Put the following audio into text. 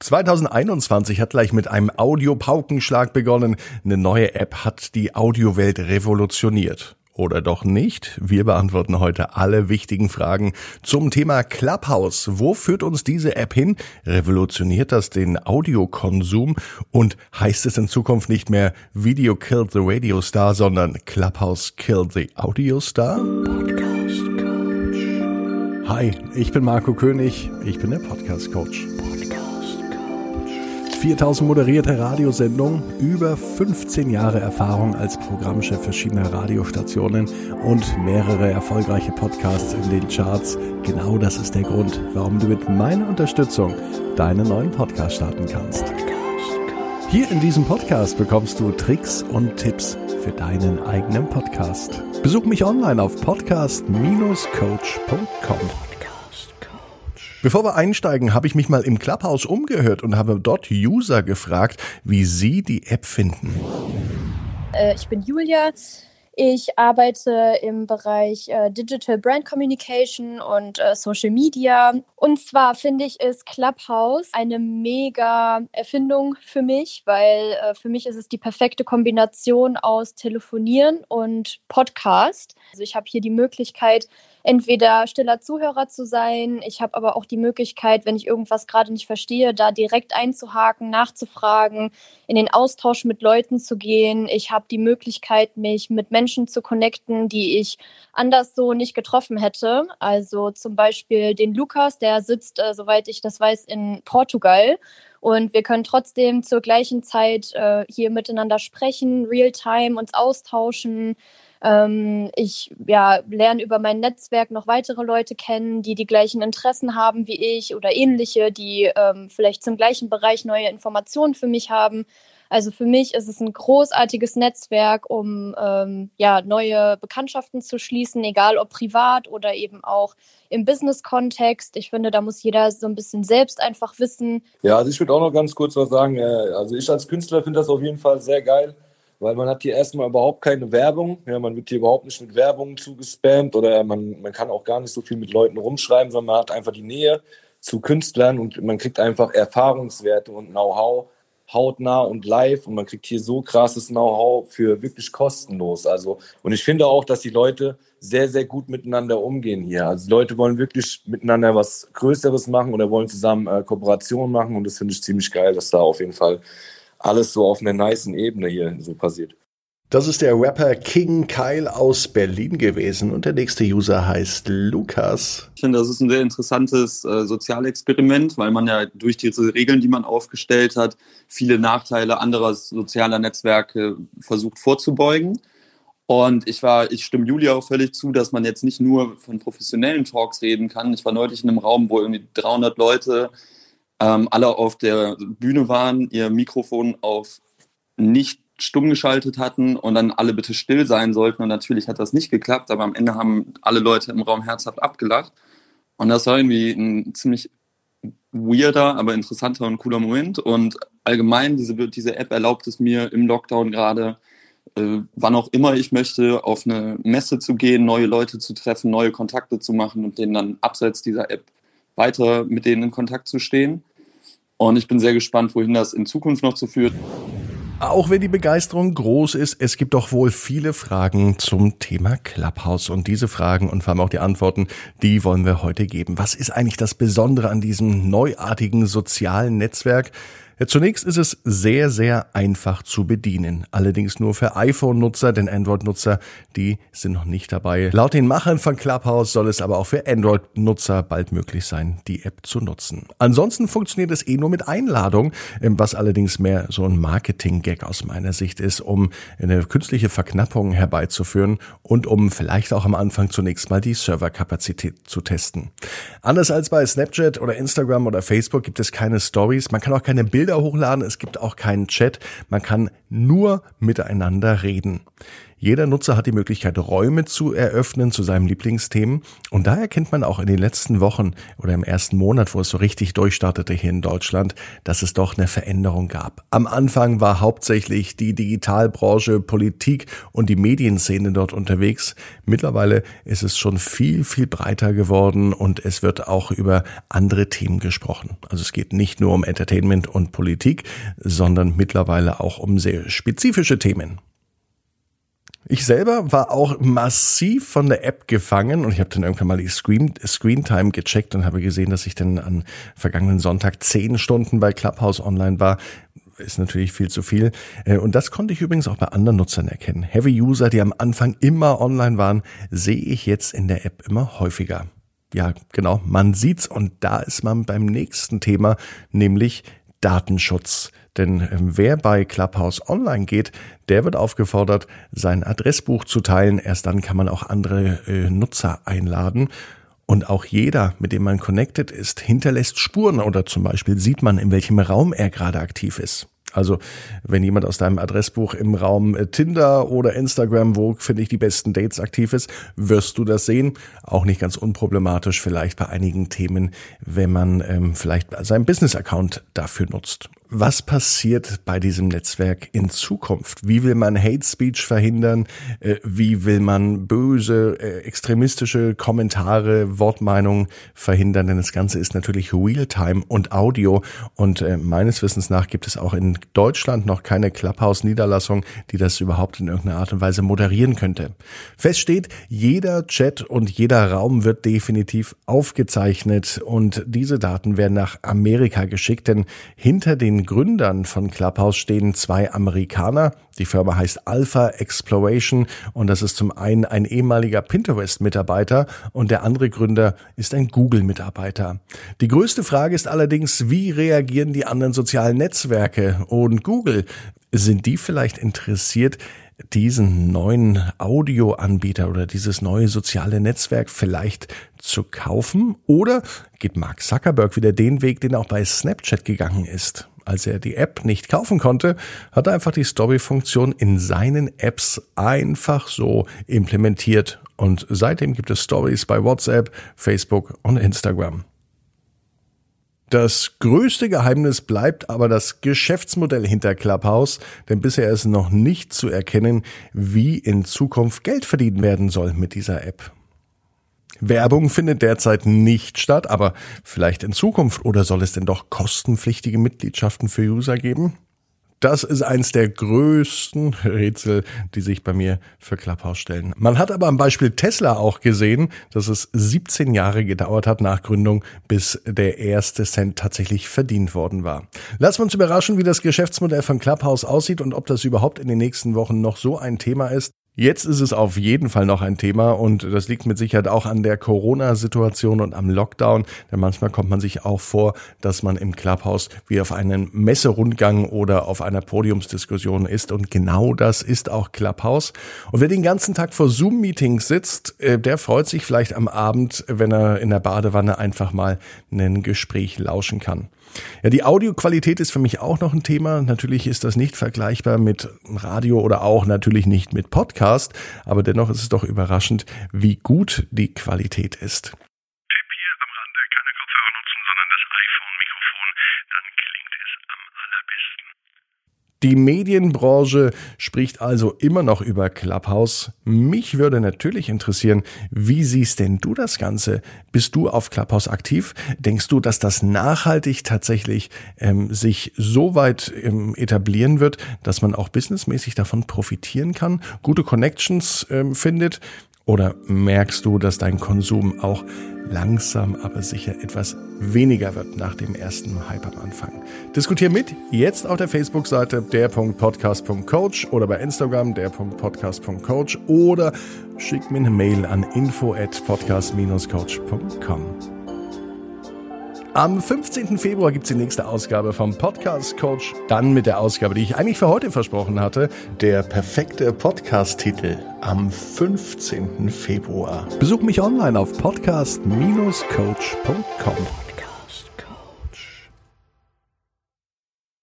2021 hat gleich mit einem Audio-Paukenschlag begonnen. Eine neue App hat die Audiowelt revolutioniert. Oder doch nicht? Wir beantworten heute alle wichtigen Fragen zum Thema Clubhouse. Wo führt uns diese App hin? Revolutioniert das den Audiokonsum? Und heißt es in Zukunft nicht mehr Video killed the Radio Star, sondern Clubhouse killed the Audio Star? Podcast Coach. Hi, ich bin Marco König. Ich bin der Podcast Coach. 4000 moderierte Radiosendungen, über 15 Jahre Erfahrung als Programmchef verschiedener Radiostationen und mehrere erfolgreiche Podcasts in den Charts. Genau das ist der Grund, warum du mit meiner Unterstützung deinen neuen Podcast starten kannst. Hier in diesem Podcast bekommst du Tricks und Tipps für deinen eigenen Podcast. Besuch mich online auf podcast-coach.com. Bevor wir einsteigen, habe ich mich mal im Clubhouse umgehört und habe dort User gefragt, wie sie die App finden. Äh, ich bin Julia. Ich arbeite im Bereich äh, Digital Brand Communication und äh, Social Media. Und zwar finde ich, ist Clubhouse eine mega Erfindung für mich, weil äh, für mich ist es die perfekte Kombination aus Telefonieren und Podcast. Also ich habe hier die Möglichkeit, entweder stiller Zuhörer zu sein. Ich habe aber auch die Möglichkeit, wenn ich irgendwas gerade nicht verstehe, da direkt einzuhaken, nachzufragen, in den Austausch mit Leuten zu gehen. Ich habe die Möglichkeit, mich mit Menschen zu connecten, die ich anders so nicht getroffen hätte. Also zum Beispiel den Lukas, der sitzt, äh, soweit ich das weiß, in Portugal. Und wir können trotzdem zur gleichen Zeit äh, hier miteinander sprechen, real-time uns austauschen. Ähm, ich ja, lerne über mein Netzwerk noch weitere Leute kennen, die die gleichen Interessen haben wie ich oder ähnliche, die ähm, vielleicht zum gleichen Bereich neue Informationen für mich haben. Also für mich ist es ein großartiges Netzwerk, um ähm, ja, neue Bekanntschaften zu schließen, egal ob privat oder eben auch im Business-Kontext. Ich finde, da muss jeder so ein bisschen selbst einfach wissen. Ja, also ich würde auch noch ganz kurz was sagen. Äh, also ich als Künstler finde das auf jeden Fall sehr geil weil man hat hier erstmal überhaupt keine Werbung. Ja, man wird hier überhaupt nicht mit Werbung zugespammt oder man, man kann auch gar nicht so viel mit Leuten rumschreiben, sondern man hat einfach die Nähe zu Künstlern und man kriegt einfach Erfahrungswerte und Know-how hautnah und live und man kriegt hier so krasses Know-how für wirklich kostenlos. Also und ich finde auch, dass die Leute sehr sehr gut miteinander umgehen hier. Also die Leute wollen wirklich miteinander was Größeres machen oder wollen zusammen äh, Kooperationen machen und das finde ich ziemlich geil, dass da auf jeden Fall alles so auf einer niceen Ebene hier so passiert. Das ist der Rapper King Kyle aus Berlin gewesen und der nächste User heißt Lukas. Ich finde, das ist ein sehr interessantes äh, Sozialexperiment, weil man ja durch diese Regeln, die man aufgestellt hat, viele Nachteile anderer sozialer Netzwerke versucht vorzubeugen. Und ich war, ich stimme Julia auch völlig zu, dass man jetzt nicht nur von professionellen Talks reden kann. Ich war neulich in einem Raum, wo irgendwie 300 Leute ähm, alle auf der Bühne waren, ihr Mikrofon auf nicht stumm geschaltet hatten und dann alle bitte still sein sollten. Und natürlich hat das nicht geklappt, aber am Ende haben alle Leute im Raum herzhaft abgelacht. Und das war irgendwie ein ziemlich weirder, aber interessanter und cooler Moment. Und allgemein, diese, diese App erlaubt es mir im Lockdown gerade, äh, wann auch immer ich möchte, auf eine Messe zu gehen, neue Leute zu treffen, neue Kontakte zu machen und denen dann abseits dieser App weiter mit denen in Kontakt zu stehen. Und ich bin sehr gespannt, wohin das in Zukunft noch zu führt. Auch wenn die Begeisterung groß ist, es gibt doch wohl viele Fragen zum Thema Clubhouse. Und diese Fragen und vor allem auch die Antworten, die wollen wir heute geben. Was ist eigentlich das Besondere an diesem neuartigen sozialen Netzwerk? Ja, zunächst ist es sehr, sehr einfach zu bedienen. Allerdings nur für iPhone-Nutzer, denn Android-Nutzer, die sind noch nicht dabei. Laut den Machern von Clubhouse soll es aber auch für Android-Nutzer bald möglich sein, die App zu nutzen. Ansonsten funktioniert es eh nur mit Einladung, ähm, was allerdings mehr so ein Marketing-Gag aus meiner Sicht ist, um eine künstliche Verknappung herbeizuführen und um vielleicht auch am Anfang zunächst mal die Serverkapazität zu testen. Anders als bei Snapchat oder Instagram oder Facebook gibt es keine Stories, man kann auch keine Bilder Bilder hochladen, es gibt auch keinen Chat, man kann nur miteinander reden. Jeder Nutzer hat die Möglichkeit, Räume zu eröffnen zu seinem Lieblingsthemen. Und da erkennt man auch in den letzten Wochen oder im ersten Monat, wo es so richtig durchstartete hier in Deutschland, dass es doch eine Veränderung gab. Am Anfang war hauptsächlich die Digitalbranche, Politik und die Medienszene dort unterwegs. Mittlerweile ist es schon viel, viel breiter geworden und es wird auch über andere Themen gesprochen. Also es geht nicht nur um Entertainment und Politik, sondern mittlerweile auch um sehr spezifische Themen. Ich selber war auch massiv von der App gefangen und ich habe dann irgendwann mal die Screen, Screen Time gecheckt und habe gesehen, dass ich dann an vergangenen Sonntag zehn Stunden bei Clubhouse online war. Ist natürlich viel zu viel. Äh, und das konnte ich übrigens auch bei anderen Nutzern erkennen. Heavy User, die am Anfang immer online waren, sehe ich jetzt in der App immer häufiger. Ja, genau, man sieht's und da ist man beim nächsten Thema, nämlich Datenschutz. Denn ähm, wer bei Clubhouse online geht, der wird aufgefordert, sein Adressbuch zu teilen. Erst dann kann man auch andere äh, Nutzer einladen. Und auch jeder, mit dem man connected ist, hinterlässt Spuren oder zum Beispiel sieht man, in welchem Raum er gerade aktiv ist. Also wenn jemand aus deinem Adressbuch im Raum äh, Tinder oder Instagram, wo finde ich die besten Dates aktiv ist, wirst du das sehen. Auch nicht ganz unproblematisch vielleicht bei einigen Themen, wenn man ähm, vielleicht seinen Business-Account dafür nutzt was passiert bei diesem Netzwerk in Zukunft? Wie will man Hate Speech verhindern? Äh, wie will man böse, äh, extremistische Kommentare, Wortmeinungen verhindern? Denn das Ganze ist natürlich Realtime und Audio. Und äh, meines Wissens nach gibt es auch in Deutschland noch keine Clubhouse-Niederlassung, die das überhaupt in irgendeiner Art und Weise moderieren könnte. Fest steht, jeder Chat und jeder Raum wird definitiv aufgezeichnet und diese Daten werden nach Amerika geschickt, denn hinter den Gründern von Clubhouse stehen zwei Amerikaner. Die Firma heißt Alpha Exploration und das ist zum einen ein ehemaliger Pinterest-Mitarbeiter und der andere Gründer ist ein Google-Mitarbeiter. Die größte Frage ist allerdings, wie reagieren die anderen sozialen Netzwerke und Google? Sind die vielleicht interessiert, diesen neuen Audioanbieter oder dieses neue soziale Netzwerk vielleicht zu kaufen? Oder geht Mark Zuckerberg wieder den Weg, den er auch bei Snapchat gegangen ist? Als er die App nicht kaufen konnte, hat er einfach die Story-Funktion in seinen Apps einfach so implementiert. Und seitdem gibt es Stories bei WhatsApp, Facebook und Instagram. Das größte Geheimnis bleibt aber das Geschäftsmodell hinter Clubhouse, denn bisher ist noch nicht zu erkennen, wie in Zukunft Geld verdient werden soll mit dieser App. Werbung findet derzeit nicht statt, aber vielleicht in Zukunft oder soll es denn doch kostenpflichtige Mitgliedschaften für User geben? Das ist eins der größten Rätsel, die sich bei mir für Clubhouse stellen. Man hat aber am Beispiel Tesla auch gesehen, dass es 17 Jahre gedauert hat nach Gründung, bis der erste Cent tatsächlich verdient worden war. Lassen wir uns überraschen, wie das Geschäftsmodell von Clubhouse aussieht und ob das überhaupt in den nächsten Wochen noch so ein Thema ist. Jetzt ist es auf jeden Fall noch ein Thema und das liegt mit Sicherheit auch an der Corona-Situation und am Lockdown, denn manchmal kommt man sich auch vor, dass man im Clubhouse wie auf einem Messerundgang oder auf einer Podiumsdiskussion ist und genau das ist auch Clubhouse. Und wer den ganzen Tag vor Zoom-Meetings sitzt, äh, der freut sich vielleicht am Abend, wenn er in der Badewanne einfach mal ein Gespräch lauschen kann. Ja, die Audioqualität ist für mich auch noch ein Thema. Natürlich ist das nicht vergleichbar mit Radio oder auch natürlich nicht mit Podcast, aber dennoch ist es doch überraschend, wie gut die Qualität ist. Die Medienbranche spricht also immer noch über Clubhouse. Mich würde natürlich interessieren, wie siehst denn du das Ganze? Bist du auf Clubhouse aktiv? Denkst du, dass das nachhaltig tatsächlich ähm, sich so weit ähm, etablieren wird, dass man auch businessmäßig davon profitieren kann, gute Connections ähm, findet? Oder merkst du, dass dein Konsum auch langsam aber sicher etwas weniger wird nach dem ersten Hype am Anfang? Diskutier mit jetzt auf der Facebook-Seite der.podcast.coach oder bei Instagram der.podcast.coach oder schick mir eine Mail an info at podcast-coach.com. Am 15. Februar gibt's die nächste Ausgabe vom Podcast Coach. Dann mit der Ausgabe, die ich eigentlich für heute versprochen hatte, der perfekte Podcast-Titel am 15. Februar. Besuch mich online auf podcast-coach.com.